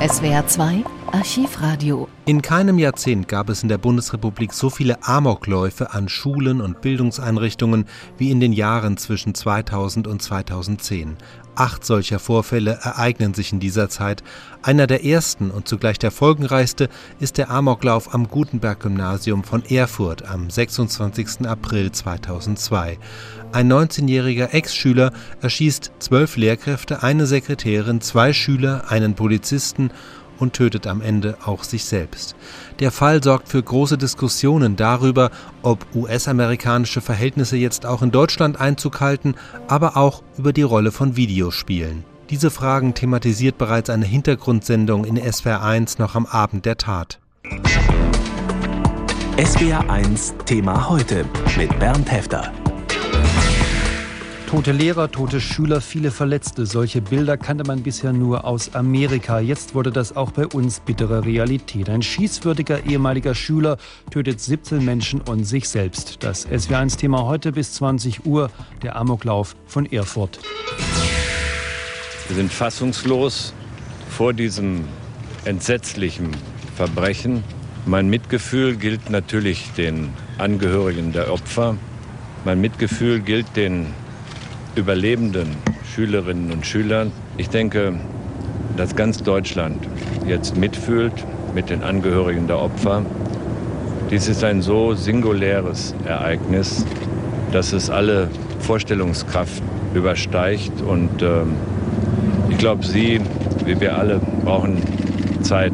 SWR 2 Archivradio. In keinem Jahrzehnt gab es in der Bundesrepublik so viele Amokläufe an Schulen und Bildungseinrichtungen wie in den Jahren zwischen 2000 und 2010. Acht solcher Vorfälle ereignen sich in dieser Zeit. Einer der ersten und zugleich der folgenreichste ist der Amoklauf am Gutenberg-Gymnasium von Erfurt am 26. April 2002. Ein 19-jähriger Ex-Schüler erschießt zwölf Lehrkräfte, eine Sekretärin, zwei Schüler, einen Polizisten und tötet am Ende auch sich selbst. Der Fall sorgt für große Diskussionen darüber, ob US-amerikanische Verhältnisse jetzt auch in Deutschland Einzug halten, aber auch über die Rolle von Videospielen. Diese Fragen thematisiert bereits eine Hintergrundsendung in SWR 1 noch am Abend der Tat. SWR 1 Thema heute mit Bernd Hefter. Tote Lehrer, tote Schüler, viele Verletzte. Solche Bilder kannte man bisher nur aus Amerika. Jetzt wurde das auch bei uns bittere Realität. Ein schießwürdiger ehemaliger Schüler tötet 17 Menschen und sich selbst. Das SW1-Thema heute bis 20 Uhr, der Amoklauf von Erfurt. Wir sind fassungslos vor diesem entsetzlichen Verbrechen. Mein Mitgefühl gilt natürlich den Angehörigen der Opfer. Mein Mitgefühl gilt den überlebenden Schülerinnen und Schülern. Ich denke, dass ganz Deutschland jetzt mitfühlt mit den Angehörigen der Opfer. Dies ist ein so singuläres Ereignis, dass es alle Vorstellungskraft übersteigt. Und äh, ich glaube, Sie, wie wir alle, brauchen Zeit,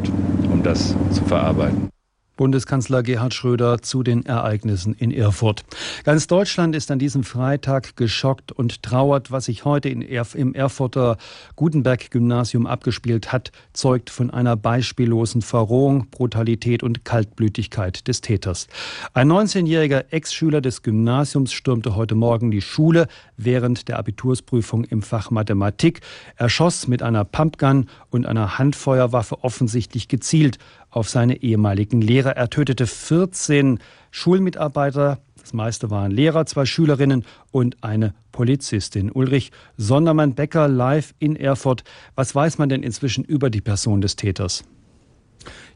um das zu verarbeiten. Bundeskanzler Gerhard Schröder zu den Ereignissen in Erfurt. Ganz Deutschland ist an diesem Freitag geschockt und trauert. Was sich heute Erf im Erfurter Gutenberg-Gymnasium abgespielt hat, zeugt von einer beispiellosen Verrohung, Brutalität und Kaltblütigkeit des Täters. Ein 19-jähriger Ex-Schüler des Gymnasiums stürmte heute Morgen die Schule während der Abitursprüfung im Fach Mathematik. Er schoss mit einer Pumpgun und einer Handfeuerwaffe offensichtlich gezielt auf seine ehemaligen Lehrer. Er tötete 14 Schulmitarbeiter, das meiste waren Lehrer, zwei Schülerinnen und eine Polizistin. Ulrich Sondermann-Becker live in Erfurt. Was weiß man denn inzwischen über die Person des Täters?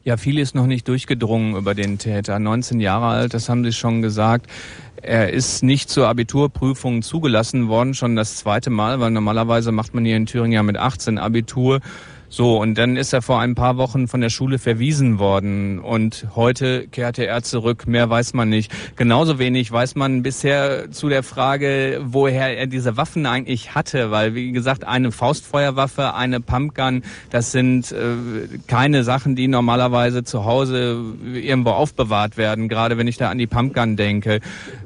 Ja, viel ist noch nicht durchgedrungen über den Täter. 19 Jahre alt, das haben Sie schon gesagt. Er ist nicht zur Abiturprüfung zugelassen worden, schon das zweite Mal, weil normalerweise macht man hier in Thüringen ja mit 18 Abitur. So, und dann ist er vor ein paar Wochen von der Schule verwiesen worden und heute kehrte er zurück. Mehr weiß man nicht. Genauso wenig weiß man bisher zu der Frage, woher er diese Waffen eigentlich hatte, weil, wie gesagt, eine Faustfeuerwaffe, eine Pumpgun, das sind äh, keine Sachen, die normalerweise zu Hause irgendwo aufbewahrt werden, gerade wenn ich da an die Pumpgun denke.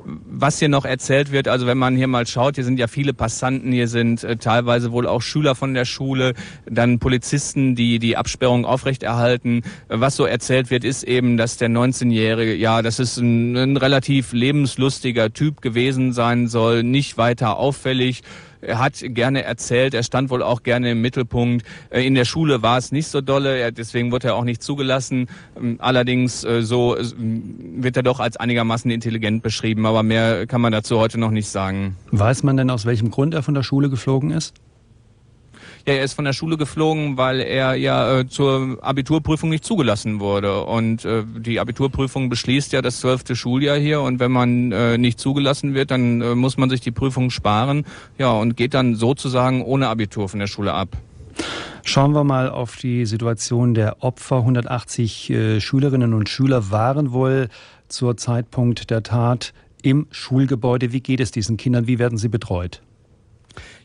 Was hier noch erzählt wird, also wenn man hier mal schaut, hier sind ja viele Passanten, hier sind äh, teilweise wohl auch Schüler von der Schule, dann Polizisten, Polizisten, die die Absperrung aufrechterhalten. Was so erzählt wird, ist eben, dass der 19-Jährige, ja, das ist ein, ein relativ lebenslustiger Typ gewesen sein soll, nicht weiter auffällig. Er hat gerne erzählt, er stand wohl auch gerne im Mittelpunkt. Äh, in der Schule war es nicht so dolle, deswegen wurde er auch nicht zugelassen. Ähm, allerdings äh, so wird er doch als einigermaßen intelligent beschrieben, aber mehr kann man dazu heute noch nicht sagen. Weiß man denn, aus welchem Grund er von der Schule geflogen ist? Ja, er ist von der Schule geflogen, weil er ja äh, zur Abiturprüfung nicht zugelassen wurde. Und äh, die Abiturprüfung beschließt ja das zwölfte Schuljahr hier. Und wenn man äh, nicht zugelassen wird, dann äh, muss man sich die Prüfung sparen. Ja, und geht dann sozusagen ohne Abitur von der Schule ab. Schauen wir mal auf die Situation der Opfer. 180 äh, Schülerinnen und Schüler waren wohl zur Zeitpunkt der Tat im Schulgebäude. Wie geht es diesen Kindern? Wie werden sie betreut?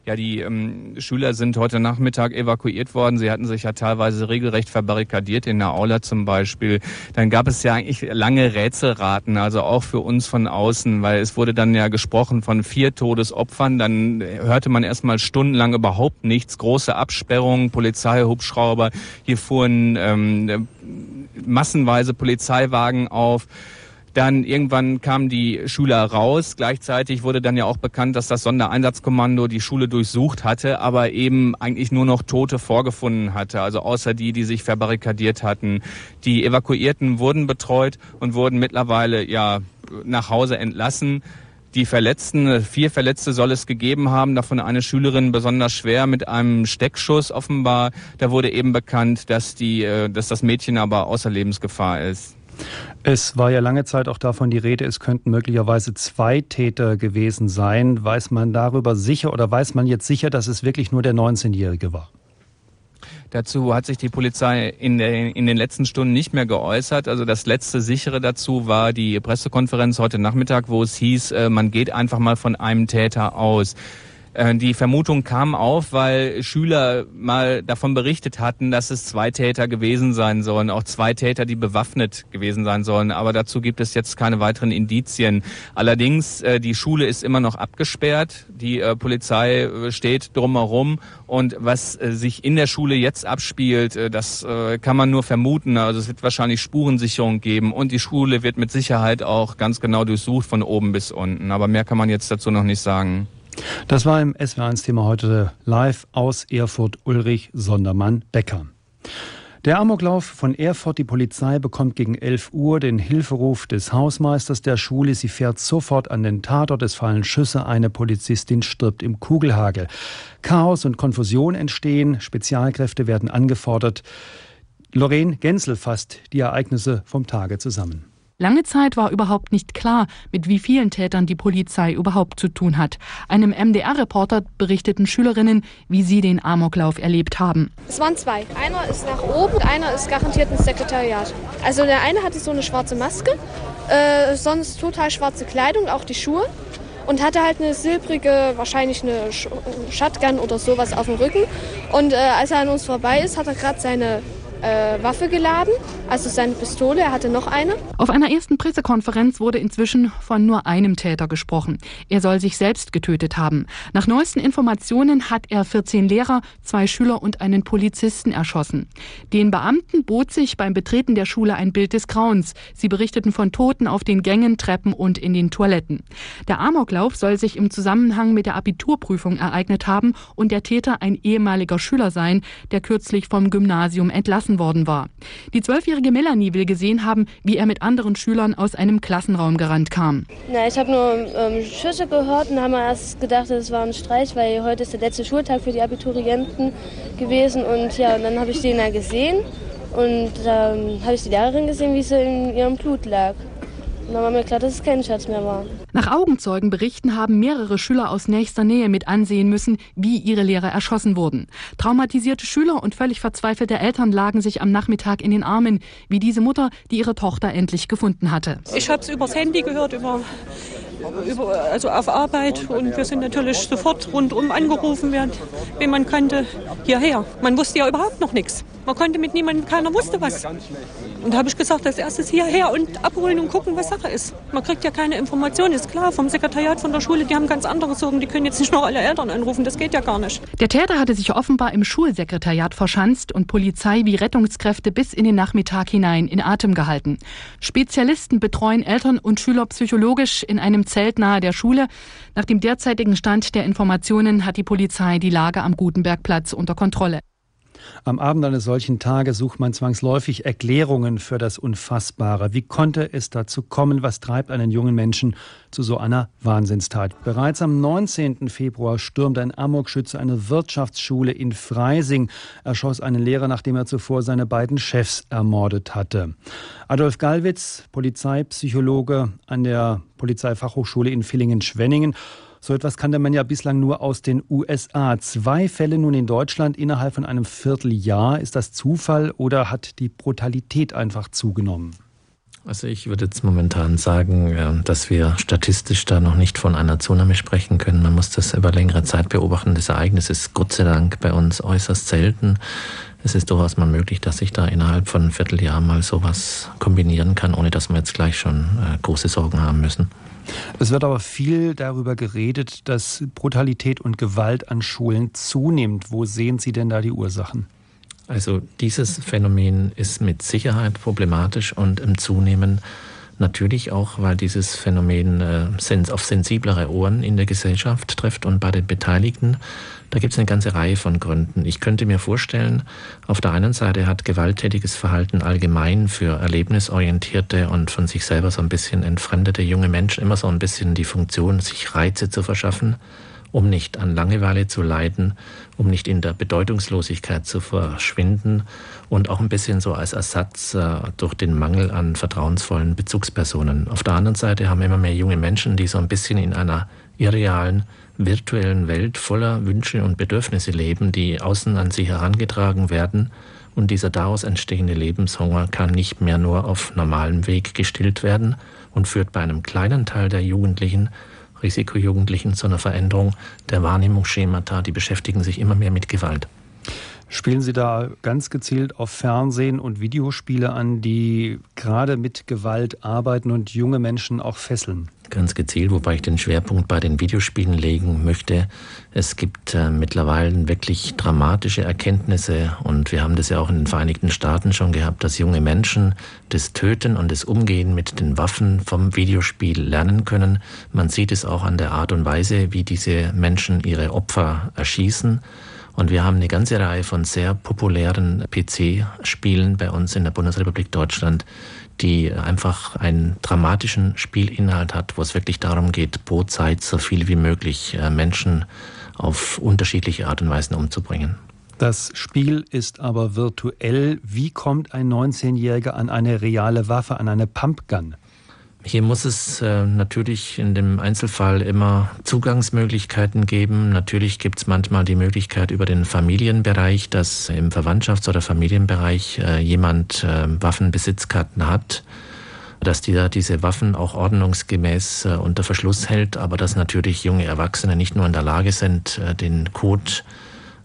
Ja, die ähm, Schüler sind heute Nachmittag evakuiert worden. Sie hatten sich ja teilweise regelrecht verbarrikadiert in der Aula zum Beispiel. Dann gab es ja eigentlich lange Rätselraten, also auch für uns von außen, weil es wurde dann ja gesprochen von vier Todesopfern. Dann hörte man erstmal stundenlang überhaupt nichts. Große Absperrungen, Polizeihubschrauber. Hier fuhren ähm, massenweise Polizeiwagen auf. Dann irgendwann kamen die Schüler raus. Gleichzeitig wurde dann ja auch bekannt, dass das Sondereinsatzkommando die Schule durchsucht hatte, aber eben eigentlich nur noch Tote vorgefunden hatte. Also außer die, die sich verbarrikadiert hatten. Die Evakuierten wurden betreut und wurden mittlerweile ja nach Hause entlassen. Die Verletzten, vier Verletzte soll es gegeben haben, davon eine Schülerin besonders schwer mit einem Steckschuss offenbar. Da wurde eben bekannt, dass, die, äh, dass das Mädchen aber außer Lebensgefahr ist. Es war ja lange Zeit auch davon die Rede, es könnten möglicherweise zwei Täter gewesen sein. Weiß man darüber sicher oder weiß man jetzt sicher, dass es wirklich nur der 19-Jährige war? Dazu hat sich die Polizei in, der, in den letzten Stunden nicht mehr geäußert. Also das letzte sichere dazu war die Pressekonferenz heute Nachmittag, wo es hieß, äh, man geht einfach mal von einem Täter aus. Äh, die Vermutung kam auf, weil Schüler mal davon berichtet hatten, dass es zwei Täter gewesen sein sollen, auch zwei Täter, die bewaffnet gewesen sein sollen. Aber dazu gibt es jetzt keine weiteren Indizien. Allerdings, äh, die Schule ist immer noch abgesperrt. Die äh, Polizei steht drumherum. Und was sich in der Schule jetzt abspielt, das kann man nur vermuten. Also es wird wahrscheinlich Spurensicherung geben. Und die Schule wird mit Sicherheit auch ganz genau durchsucht von oben bis unten. Aber mehr kann man jetzt dazu noch nicht sagen. Das war im SW1-Thema heute live aus Erfurt Ulrich Sondermann-Becker. Der Amoklauf von Erfurt, die Polizei bekommt gegen 11 Uhr den Hilferuf des Hausmeisters der Schule. Sie fährt sofort an den Tatort. Es fallen Schüsse. Eine Polizistin stirbt im Kugelhagel. Chaos und Konfusion entstehen. Spezialkräfte werden angefordert. Lorraine Genzel fasst die Ereignisse vom Tage zusammen. Lange Zeit war überhaupt nicht klar, mit wie vielen Tätern die Polizei überhaupt zu tun hat. Einem MDR-Reporter berichteten Schülerinnen, wie sie den Amoklauf erlebt haben. Es waren zwei. Einer ist nach oben, einer ist garantiert ins Sekretariat. Also der eine hatte so eine schwarze Maske, äh, sonst total schwarze Kleidung, auch die Schuhe. Und hatte halt eine silbrige, wahrscheinlich eine Shotgun oder sowas auf dem Rücken. Und äh, als er an uns vorbei ist, hat er gerade seine äh, Waffe geladen, also seine Pistole, er hatte noch eine. Auf einer ersten Pressekonferenz wurde inzwischen von nur einem Täter gesprochen. Er soll sich selbst getötet haben. Nach neuesten Informationen hat er 14 Lehrer, zwei Schüler und einen Polizisten erschossen. Den Beamten bot sich beim Betreten der Schule ein Bild des Grauens. Sie berichteten von Toten auf den Gängen, Treppen und in den Toiletten. Der Amoklauf soll sich im Zusammenhang mit der Abiturprüfung ereignet haben und der Täter ein ehemaliger Schüler sein, der kürzlich vom Gymnasium entlassen entlassen worden war. Die zwölfjährige Melanie will gesehen haben, wie er mit anderen Schülern aus einem Klassenraum gerannt kam. Na, ich habe nur ähm, Schüsse gehört und haben erst gedacht, es war ein Streit, weil heute ist der letzte Schultag für die Abiturienten gewesen. Und ja, und dann habe ich den da gesehen und dann ähm, habe ich die Lehrerin gesehen, wie sie in ihrem Blut lag. Und dann war mir klar, dass es kein Scherz mehr war. Nach Augenzeugenberichten haben mehrere Schüler aus nächster Nähe mit ansehen müssen, wie ihre Lehrer erschossen wurden. Traumatisierte Schüler und völlig verzweifelte Eltern lagen sich am Nachmittag in den Armen, wie diese Mutter, die ihre Tochter endlich gefunden hatte. Ich habe es übers Handy gehört, über über, also auf Arbeit und wir sind natürlich sofort rundum angerufen werden, wen man kannte, hierher. Man wusste ja überhaupt noch nichts. Man konnte mit niemandem, keiner wusste was. Und da habe ich gesagt, als erstes hierher und abholen und gucken, was Sache ist. Man kriegt ja keine Informationen, ist klar, vom Sekretariat von der Schule, die haben ganz andere Sorgen, die können jetzt nicht noch alle Eltern anrufen, das geht ja gar nicht. Der Täter hatte sich offenbar im Schulsekretariat verschanzt und Polizei wie Rettungskräfte bis in den Nachmittag hinein in Atem gehalten. Spezialisten betreuen Eltern und Schüler psychologisch in einem Zelt nahe der Schule. Nach dem derzeitigen Stand der Informationen hat die Polizei die Lage am Gutenbergplatz unter Kontrolle. Am Abend eines solchen Tages sucht man zwangsläufig Erklärungen für das Unfassbare. Wie konnte es dazu kommen? Was treibt einen jungen Menschen zu so einer Wahnsinnstat? Bereits am 19. Februar stürmte ein Amokschütze eine Wirtschaftsschule in Freising, erschoss einen Lehrer, nachdem er zuvor seine beiden Chefs ermordet hatte. Adolf Gallwitz, Polizeipsychologe an der Polizeifachhochschule in Villingen-Schwenningen. So etwas kannte man ja bislang nur aus den USA. Zwei Fälle nun in Deutschland innerhalb von einem Vierteljahr. Ist das Zufall oder hat die Brutalität einfach zugenommen? Also ich würde jetzt momentan sagen, dass wir statistisch da noch nicht von einer Zunahme sprechen können. Man muss das über längere Zeit beobachten. Das Ereignis ist Gott sei Dank bei uns äußerst selten. Es ist durchaus mal möglich, dass sich da innerhalb von einem Vierteljahr mal sowas kombinieren kann, ohne dass wir jetzt gleich schon äh, große Sorgen haben müssen. Es wird aber viel darüber geredet, dass Brutalität und Gewalt an Schulen zunimmt. Wo sehen Sie denn da die Ursachen? Also dieses Phänomen ist mit Sicherheit problematisch und im Zunehmen. Natürlich auch, weil dieses Phänomen äh, auf sensiblere Ohren in der Gesellschaft trifft und bei den Beteiligten. Da gibt es eine ganze Reihe von Gründen. Ich könnte mir vorstellen, auf der einen Seite hat gewalttätiges Verhalten allgemein für erlebnisorientierte und von sich selber so ein bisschen entfremdete junge Menschen immer so ein bisschen die Funktion, sich Reize zu verschaffen um nicht an Langeweile zu leiden, um nicht in der Bedeutungslosigkeit zu verschwinden und auch ein bisschen so als Ersatz äh, durch den Mangel an vertrauensvollen Bezugspersonen. Auf der anderen Seite haben immer mehr junge Menschen, die so ein bisschen in einer irrealen, virtuellen Welt voller Wünsche und Bedürfnisse leben, die außen an sie herangetragen werden. Und dieser daraus entstehende Lebenshunger kann nicht mehr nur auf normalem Weg gestillt werden und führt bei einem kleinen Teil der Jugendlichen Risikojugendlichen zu einer Veränderung der Wahrnehmungsschemata. Die beschäftigen sich immer mehr mit Gewalt. Spielen Sie da ganz gezielt auf Fernsehen und Videospiele an, die gerade mit Gewalt arbeiten und junge Menschen auch fesseln? Ganz gezielt, wobei ich den Schwerpunkt bei den Videospielen legen möchte. Es gibt äh, mittlerweile wirklich dramatische Erkenntnisse und wir haben das ja auch in den Vereinigten Staaten schon gehabt, dass junge Menschen das Töten und das Umgehen mit den Waffen vom Videospiel lernen können. Man sieht es auch an der Art und Weise, wie diese Menschen ihre Opfer erschießen. Und wir haben eine ganze Reihe von sehr populären PC-Spielen bei uns in der Bundesrepublik Deutschland, die einfach einen dramatischen Spielinhalt hat, wo es wirklich darum geht, pro Zeit so viel wie möglich äh, Menschen auf unterschiedliche Art und Weisen umzubringen. Das Spiel ist aber virtuell. Wie kommt ein 19-Jähriger an eine reale Waffe, an eine Pumpgun? Hier muss es äh, natürlich in dem Einzelfall immer Zugangsmöglichkeiten geben. Natürlich gibt es manchmal die Möglichkeit über den Familienbereich, dass im Verwandtschafts- oder Familienbereich äh, jemand äh, Waffenbesitzkarten hat, dass dieser diese Waffen auch ordnungsgemäß unter Verschluss hält, aber dass natürlich junge Erwachsene nicht nur in der Lage sind, den Code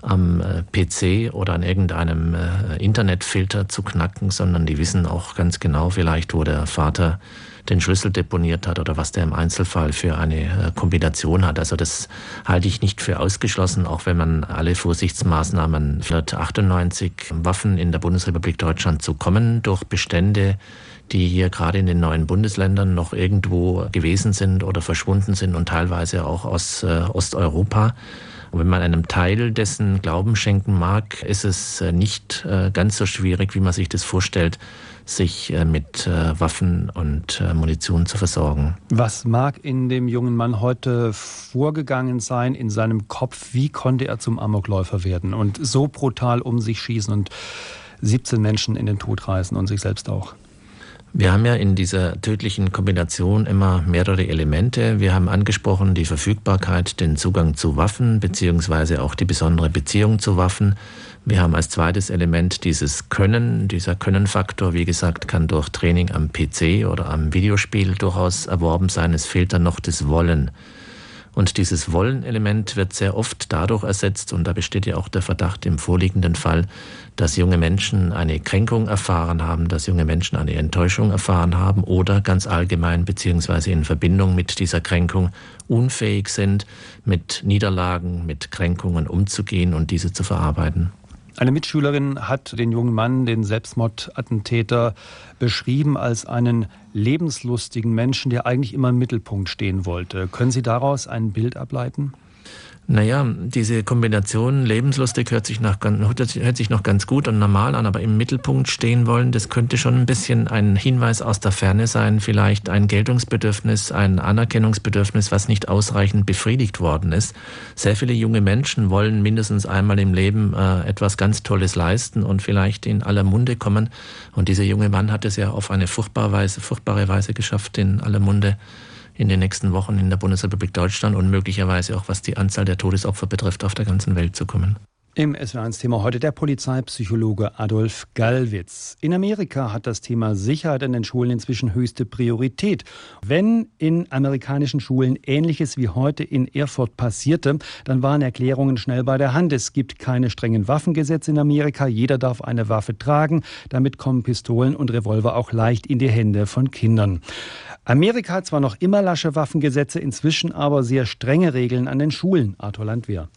am PC oder an irgendeinem Internetfilter zu knacken, sondern die wissen auch ganz genau vielleicht, wo der Vater den Schlüssel deponiert hat oder was der im Einzelfall für eine äh, Kombination hat. Also das halte ich nicht für ausgeschlossen, auch wenn man alle Vorsichtsmaßnahmen 198 Waffen in der Bundesrepublik Deutschland zu kommen durch Bestände, die hier gerade in den neuen Bundesländern noch irgendwo gewesen sind oder verschwunden sind und teilweise auch aus äh, Osteuropa. Und wenn man einem Teil dessen Glauben schenken mag, ist es äh, nicht ganz so schwierig, wie man sich das vorstellt, sich äh, mit äh, Waffen und äh, Munition zu versorgen. Was mag in dem jungen Mann heute vorgegangen sein in seinem Kopf? Wie konnte er zum Amokläufer werden und so brutal um sich schießen und 17 Menschen in den Tod reißen und sich selbst auch? Wir haben ja in dieser tödlichen Kombination immer mehrere Elemente. Wir haben angesprochen die Verfügbarkeit, den Zugang zu Waffen beziehungsweise auch die besondere Beziehung zu Waffen. Wir haben als zweites Element dieses Können. Dieser Können-Faktor, wie gesagt, kann durch Training am PC oder am Videospiel durchaus erworben sein. Es fehlt dann noch das Wollen. Und dieses Wollen-Element wird sehr oft dadurch ersetzt, und da besteht ja auch der Verdacht im vorliegenden Fall, dass junge Menschen eine Kränkung erfahren haben, dass junge Menschen eine Enttäuschung erfahren haben oder ganz allgemein beziehungsweise in Verbindung mit dieser Kränkung unfähig sind, mit Niederlagen, mit Kränkungen umzugehen und diese zu verarbeiten. Eine Mitschülerin hat den jungen Mann, den Selbstmordattentäter, beschrieben als einen lebenslustigen Menschen, der eigentlich immer im Mittelpunkt stehen wollte. Können Sie daraus ein Bild ableiten? Naja, diese Kombination lebenslustig hört sich, nach, hört sich noch ganz gut und normal an, aber im Mittelpunkt stehen wollen, das könnte schon ein bisschen ein Hinweis aus der Ferne sein, vielleicht ein Geltungsbedürfnis, ein Anerkennungsbedürfnis, was nicht ausreichend befriedigt worden ist. Sehr viele junge Menschen wollen mindestens einmal im Leben äh, etwas ganz Tolles leisten und vielleicht in aller Munde kommen. Und dieser junge Mann hat es ja auf eine furchtbare Weise, furchtbare Weise geschafft, in aller Munde in den nächsten Wochen in der Bundesrepublik Deutschland und möglicherweise auch was die Anzahl der Todesopfer betrifft, auf der ganzen Welt zu kommen. Im SW1-Thema heute der Polizeipsychologe Adolf Gallwitz. In Amerika hat das Thema Sicherheit an den Schulen inzwischen höchste Priorität. Wenn in amerikanischen Schulen Ähnliches wie heute in Erfurt passierte, dann waren Erklärungen schnell bei der Hand. Es gibt keine strengen Waffengesetze in Amerika. Jeder darf eine Waffe tragen. Damit kommen Pistolen und Revolver auch leicht in die Hände von Kindern. Amerika hat zwar noch immer lasche Waffengesetze, inzwischen aber sehr strenge Regeln an den Schulen. Arthur Landwehr.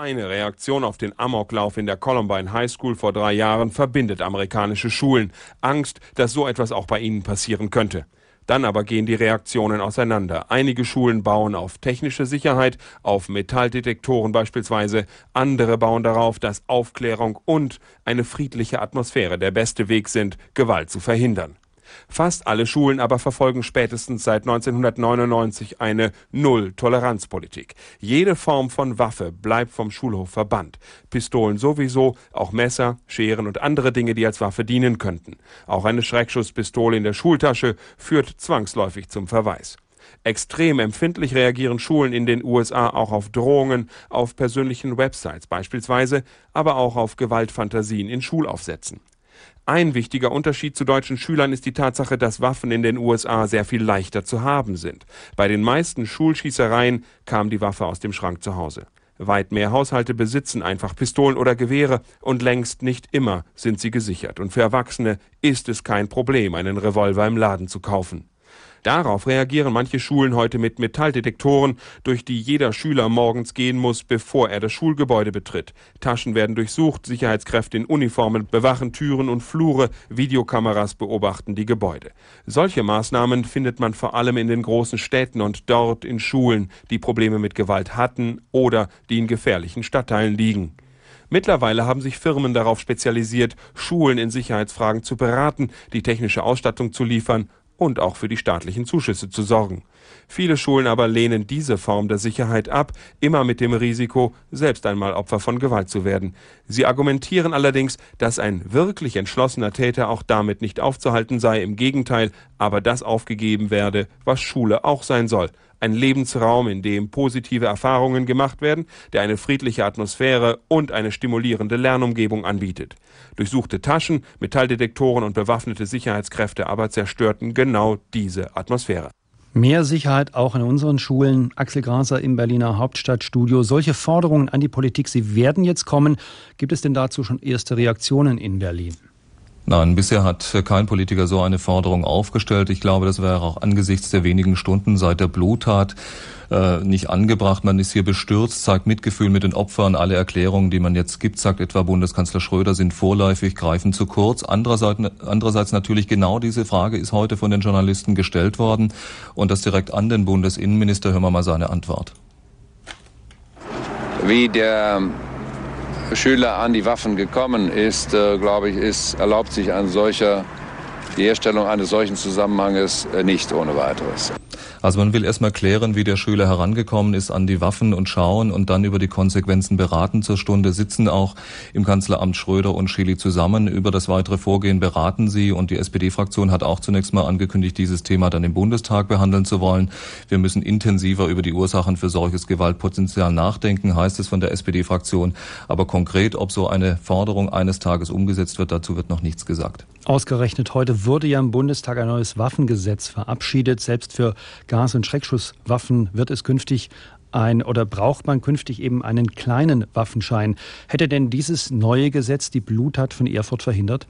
Eine Reaktion auf den Amoklauf in der Columbine High School vor drei Jahren verbindet amerikanische Schulen. Angst, dass so etwas auch bei ihnen passieren könnte. Dann aber gehen die Reaktionen auseinander. Einige Schulen bauen auf technische Sicherheit, auf Metalldetektoren beispielsweise. Andere bauen darauf, dass Aufklärung und eine friedliche Atmosphäre der beste Weg sind, Gewalt zu verhindern. Fast alle Schulen aber verfolgen spätestens seit 1999 eine Null-Toleranz-Politik. Jede Form von Waffe bleibt vom Schulhof verbannt. Pistolen sowieso, auch Messer, Scheren und andere Dinge, die als Waffe dienen könnten. Auch eine Schreckschusspistole in der Schultasche führt zwangsläufig zum Verweis. Extrem empfindlich reagieren Schulen in den USA auch auf Drohungen auf persönlichen Websites beispielsweise, aber auch auf Gewaltfantasien in Schulaufsätzen. Ein wichtiger Unterschied zu deutschen Schülern ist die Tatsache, dass Waffen in den USA sehr viel leichter zu haben sind. Bei den meisten Schulschießereien kam die Waffe aus dem Schrank zu Hause. Weit mehr Haushalte besitzen einfach Pistolen oder Gewehre und längst nicht immer sind sie gesichert. Und für Erwachsene ist es kein Problem, einen Revolver im Laden zu kaufen. Darauf reagieren manche Schulen heute mit Metalldetektoren, durch die jeder Schüler morgens gehen muss, bevor er das Schulgebäude betritt. Taschen werden durchsucht, Sicherheitskräfte in Uniformen bewachen Türen und Flure, Videokameras beobachten die Gebäude. Solche Maßnahmen findet man vor allem in den großen Städten und dort in Schulen, die Probleme mit Gewalt hatten oder die in gefährlichen Stadtteilen liegen. Mittlerweile haben sich Firmen darauf spezialisiert, Schulen in Sicherheitsfragen zu beraten, die technische Ausstattung zu liefern und auch für die staatlichen Zuschüsse zu sorgen. Viele Schulen aber lehnen diese Form der Sicherheit ab, immer mit dem Risiko, selbst einmal Opfer von Gewalt zu werden. Sie argumentieren allerdings, dass ein wirklich entschlossener Täter auch damit nicht aufzuhalten sei, im Gegenteil, aber das aufgegeben werde, was Schule auch sein soll, ein Lebensraum, in dem positive Erfahrungen gemacht werden, der eine friedliche Atmosphäre und eine stimulierende Lernumgebung anbietet. Durchsuchte Taschen, Metalldetektoren und bewaffnete Sicherheitskräfte aber zerstörten genau diese Atmosphäre. Mehr Sicherheit auch in unseren Schulen. Axel Graser im Berliner Hauptstadtstudio. Solche Forderungen an die Politik, sie werden jetzt kommen. Gibt es denn dazu schon erste Reaktionen in Berlin? Nein, bisher hat kein Politiker so eine Forderung aufgestellt. Ich glaube, das wäre auch angesichts der wenigen Stunden seit der Bluttat äh, nicht angebracht. Man ist hier bestürzt, zeigt Mitgefühl mit den Opfern. Alle Erklärungen, die man jetzt gibt, sagt etwa Bundeskanzler Schröder, sind vorläufig, greifen zu kurz. Andererseits, andererseits natürlich genau diese Frage ist heute von den Journalisten gestellt worden und das direkt an den Bundesinnenminister. Hören wir mal seine Antwort. Wie der Schüler an die Waffen gekommen ist, äh, glaube ich, ist, erlaubt sich ein solcher, die Herstellung eines solchen Zusammenhanges äh, nicht ohne weiteres. Also man will erstmal klären, wie der Schüler herangekommen ist an die Waffen und schauen und dann über die Konsequenzen beraten. Zur Stunde sitzen auch im Kanzleramt Schröder und Schily zusammen. Über das weitere Vorgehen beraten sie und die SPD-Fraktion hat auch zunächst mal angekündigt, dieses Thema dann im Bundestag behandeln zu wollen. Wir müssen intensiver über die Ursachen für solches Gewaltpotenzial nachdenken, heißt es von der SPD-Fraktion. Aber konkret, ob so eine Forderung eines Tages umgesetzt wird, dazu wird noch nichts gesagt. Ausgerechnet heute wurde ja im Bundestag ein neues Waffengesetz verabschiedet. Selbst für Gas- und Schreckschusswaffen wird es künftig ein oder braucht man künftig eben einen kleinen Waffenschein. Hätte denn dieses neue Gesetz die Bluttat von Erfurt verhindert?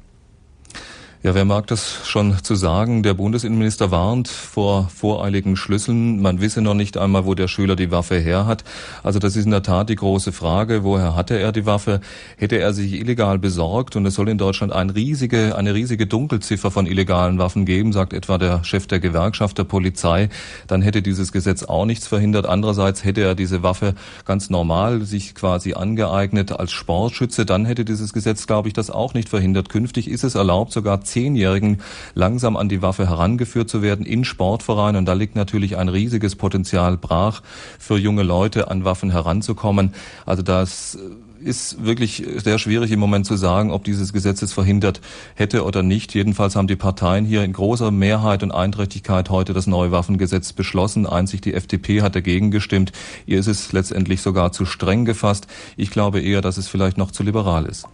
Ja, wer mag das schon zu sagen? Der Bundesinnenminister warnt vor voreiligen Schlüsseln. Man wisse noch nicht einmal, wo der Schüler die Waffe her hat. Also das ist in der Tat die große Frage. Woher hatte er die Waffe? Hätte er sich illegal besorgt? Und es soll in Deutschland ein riesige, eine riesige Dunkelziffer von illegalen Waffen geben, sagt etwa der Chef der Gewerkschaft der Polizei. Dann hätte dieses Gesetz auch nichts verhindert. Andererseits hätte er diese Waffe ganz normal sich quasi angeeignet als Sportschütze. Dann hätte dieses Gesetz, glaube ich, das auch nicht verhindert. Künftig ist es erlaubt, sogar Zehnjährigen langsam an die Waffe herangeführt zu werden in Sportvereinen. Und da liegt natürlich ein riesiges Potenzial brach für junge Leute, an Waffen heranzukommen. Also das ist wirklich sehr schwierig im Moment zu sagen, ob dieses Gesetz es verhindert hätte oder nicht. Jedenfalls haben die Parteien hier in großer Mehrheit und Einträchtigkeit heute das neue Waffengesetz beschlossen. Einzig die FDP hat dagegen gestimmt. Ihr ist es letztendlich sogar zu streng gefasst. Ich glaube eher, dass es vielleicht noch zu liberal ist.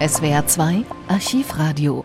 SWR 2 Archivradio.